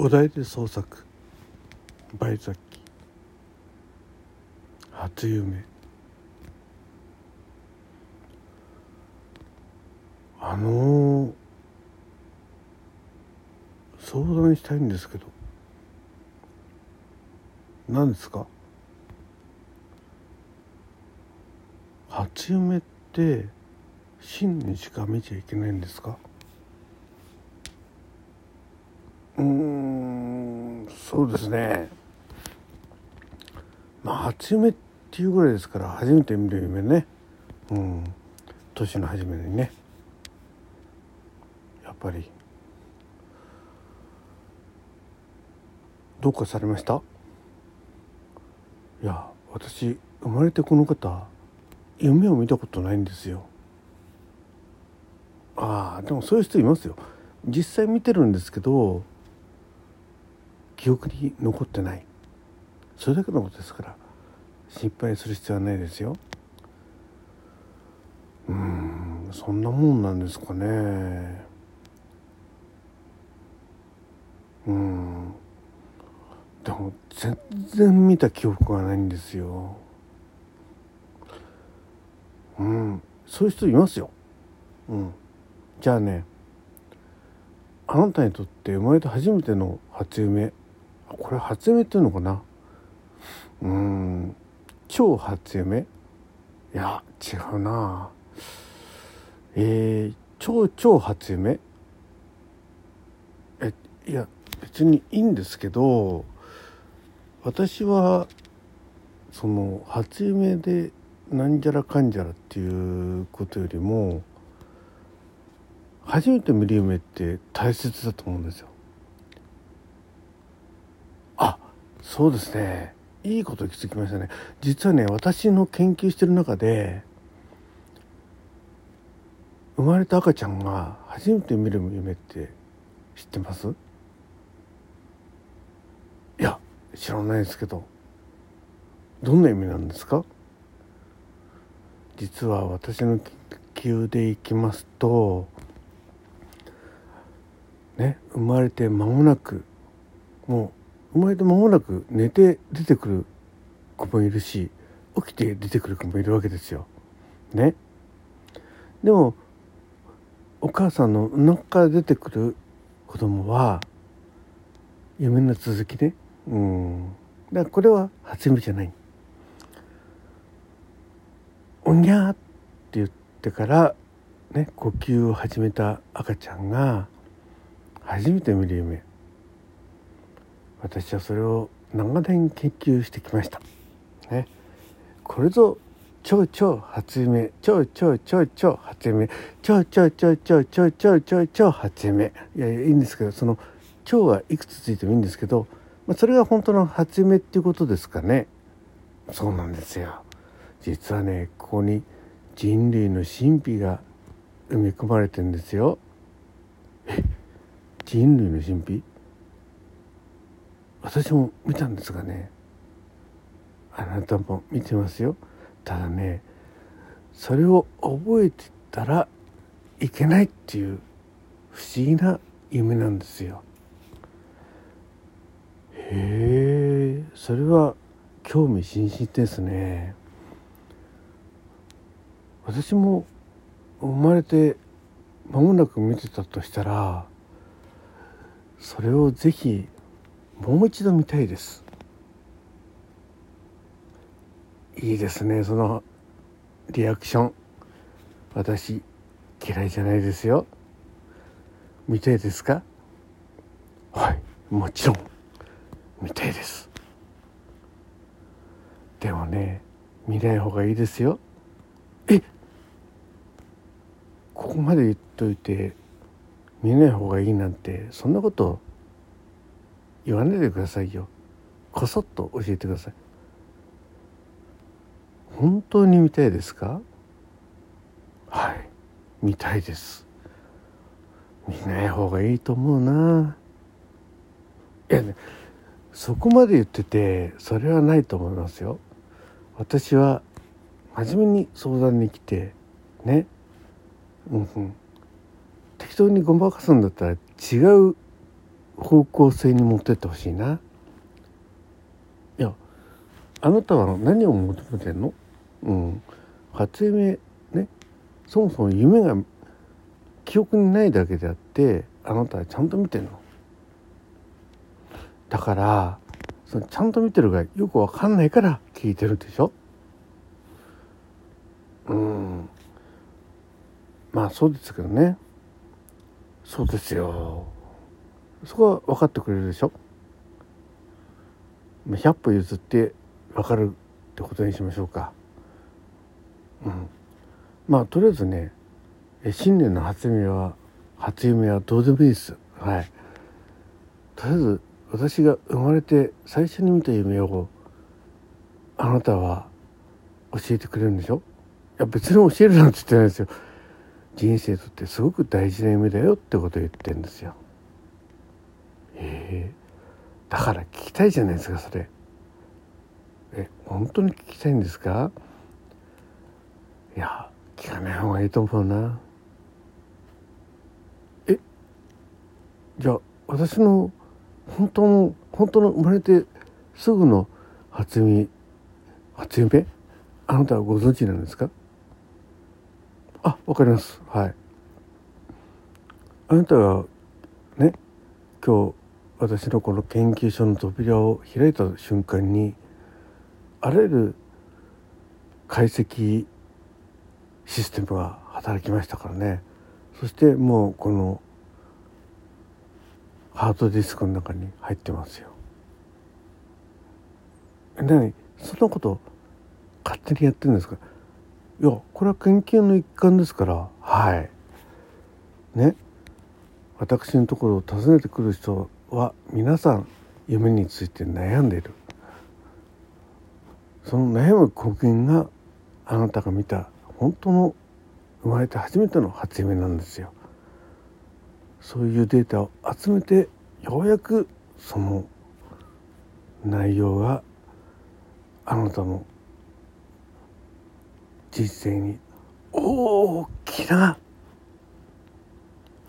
お題で創作。バイザッキ初夢。あのー、相談したいんですけど。何ですか？初夢って真にしか見ちゃいけないんですか？うんそうですね。まあ初夢っていうぐらいですから初めて見る夢ね。うん。年の初めにね。やっぱり。どうかされました？いや私生まれてこの方夢を見たことないんですよ。ああでもそういう人いますよ。実際見てるんですけど記憶に残ってない。それだけのことですから心配する必要はないですよ。うんそんなもんなんですかね。うん。でも全然見た記憶がないんですよ。うん。そういう人いますよ。うん。じゃあねあなたにとって生まれて初めての初夢これ初夢っていうのかな？うん。超初夢？いや違うな。えー、超超初夢？えいや別にいいんですけど私はその初夢でなんじゃらかんじゃらっていうことよりも初めて見る夢って大切だと思うんですよ。あそうですね。いいこと気づきましたね。実はね私の研究してる中で生まれた赤ちゃんが初めて見る夢って知ってます？いや知らないですけど。どんな意味なんですか？実は私の研究でいきますとね生まれて間もなくもう生まれて間もなく寝て出てくる子もいるし起きて出てくる子もいるわけですよ。ね。でもお母さんの中から出てくる子供は夢の続きね。うん。だからこれは初夢じゃない。おにゃーって言ってからね呼吸を始めた赤ちゃんが初めて見る夢私はそれを長年研究してきました。ね、これぞ超超初夢超超超超初夢超超超超超超超超初夢いやいいんですけどその超はいくつついてもいいんですけど、まあ、それが本当の初夢っていうことですかね。そうなんですよ。実はねここに人類の神秘が埋め込まれてんですよ。え？人類の神秘？私も見たんですがねあなたも見てますよ。ただねそれを覚えてたらいけないっていう不思議な夢なんですよ。へえそれは興味津々ですね。私も生まれて間もなく見てたとしたらそれをぜひもう一度見たいです。いいですね。そのリアクション。私嫌いじゃないですよ。見たいですか？はいもちろん。見たいです。でもね見ない方がいいですよ。えここまで言っといて見ない方がいいなんてそんなこと言わないでくださいよ。こそっと教えてください。本当に見たいですか？はい見たいです。見ない方がいいと思うな。いやねそこまで言っててそれはないと思いますよ。私は真面目に相談に来てね。うんうん。適当にごまかすんだったら違う方向性に持ってってほしいな。いやあなたは何を求めてんの？うん。初夢ね。そもそも夢が記憶にないだけであってあなたはちゃんと見てんの。だからそのちゃんと見てるがよくわかんないから聞いてるでしょ？うん。まあそうですけどね。そうですよ。そこは分かってくれるでしょ？100歩譲って分かるってことにしましょうか。うん。まあとりあえずね新年の初夢は初夢はどうでもいいです。はい。とりあえず私が生まれて最初に見た夢をあなたは教えてくれるんでしょ？いや別に教えるなんて言ってないですよ。人生とってすごく大事な夢だよってことを言ってるんですよ。ええだから聞きたいじゃないですかそれ。え本当に聞きたいんですか？いや聞かない方がいいと思うな。えじゃあ私の本当の本当の生まれてすぐの初夢初夢？あなたはご存知なんですか？あわかります。はい。あなたがね今日私のこの研究所の扉を開いた瞬間にあらゆる解析システムが働きましたからね。そしてもうこのハードディスクの中に入ってますよ。何そんなこと勝手にやってるんですか？いやこれは研究の一環ですから。はい。ね。私のところを訪ねてくる人は皆さん夢について悩んでいる。その悩む根源があなたが見た本当の生まれて初めての初夢なんですよ。そういうデータを集めてようやくその内容があなたの人生に大きな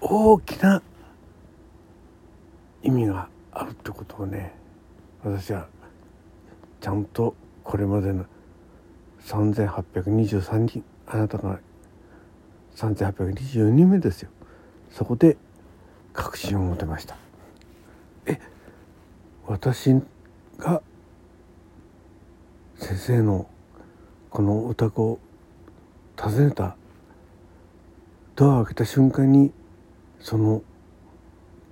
大きな意味があるってことをね私はちゃんとこれまでの3823人あなたが3822人目ですよ。そこで確信を持てました。え私が先生のこのお宅を訪ねたドアを開けた瞬間にその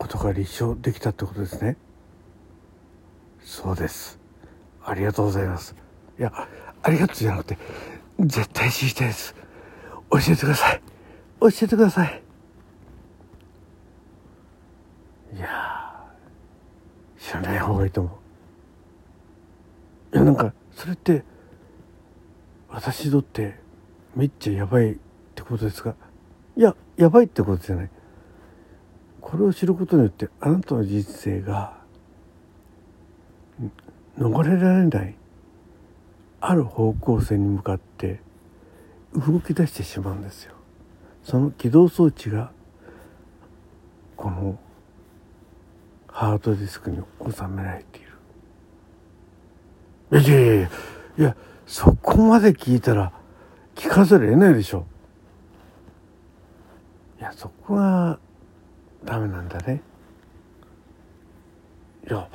ことが立証できたってことですね。そうです。ありがとうございます。いやありがとうじゃなくて絶対知りたいです。教えてください。教えてください。いや知らない方がいいと思う。いやなんかそれって私にとってめっちゃやばいってことですか？いややばいってことじゃない。これを知ることによってあなたの人生が逃れられないある方向性に向かって動き出してしまうんですよ。その起動装置がこのハードディスクに収められている。いやいやいやいやそこまで聞いたら聞かざるを得ないでしょ。いやそこがダメなんだね。いや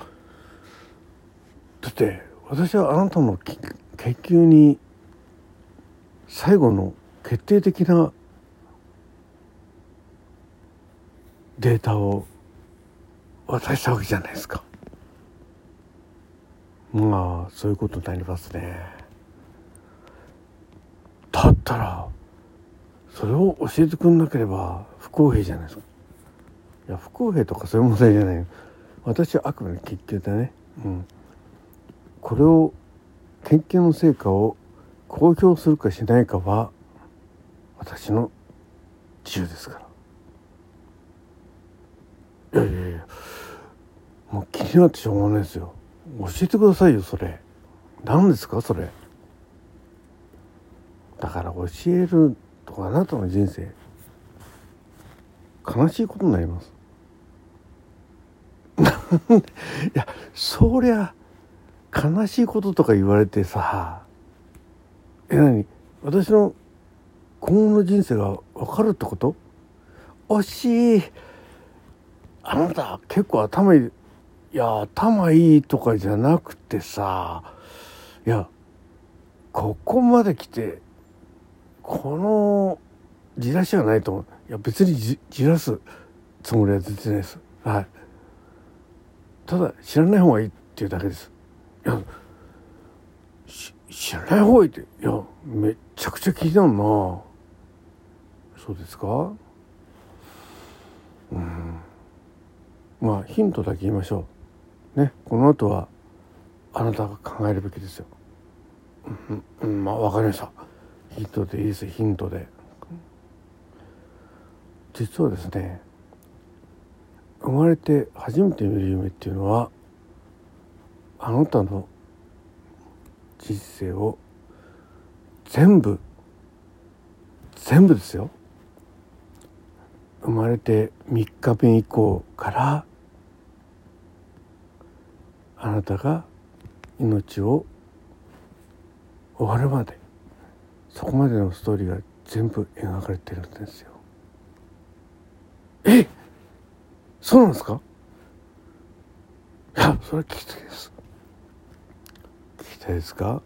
だって私はあなたの研究に最後の決定的なデータを渡したわけじゃないですか。まあそういうことになりますね。だったらそれを教えてくんなければ不公平じゃないですか。いや不公平とかそういう問題じゃない私はあくまで研究でね、うん、これを研究の成果を公表するかしないかは私の自由ですから。いやいやいや。もう気になってしょうがないですよ。教えてくださいよそれ。何ですかそれ。だから教えるとかあなたの人生。悲しいことになります。いやそりゃ悲しいこととか言われてさえ何？私の今後の人生が分かるってこと？惜しいあなた結構頭いいいや頭いいとかじゃなくてさいやここまで来てこのじらしはないと思う。いや別にじらすつもりは全然ないです。はい。ただ知らない方がいいっていうだけです。いや知らない方がいいっていやめちゃくちゃ聞いたのな。そうですか？うん。まあヒントだけ言いましょう。ねこの後はあなたが考えるべきですよ。うん、うん、まあ分かりました。ヒントでいいですヒントで。実はですね生まれて初めて見る夢っていうのはあなたの人生を全部全部ですよ生まれて3日目以降からあなたが命を終わるまでそこまでのストーリーが全部描かれてるんですよ。えっそうなんですか？いやそれは聞きたいです。聞きたいですか？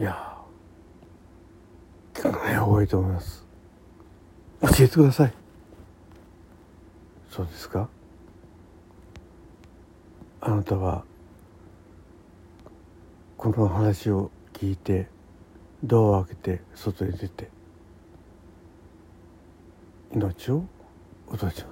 いや聞かない方がいいと思います。教えてください。そうですか？あなたはこの話を聞いてドアを開けて外に出て命を落とします。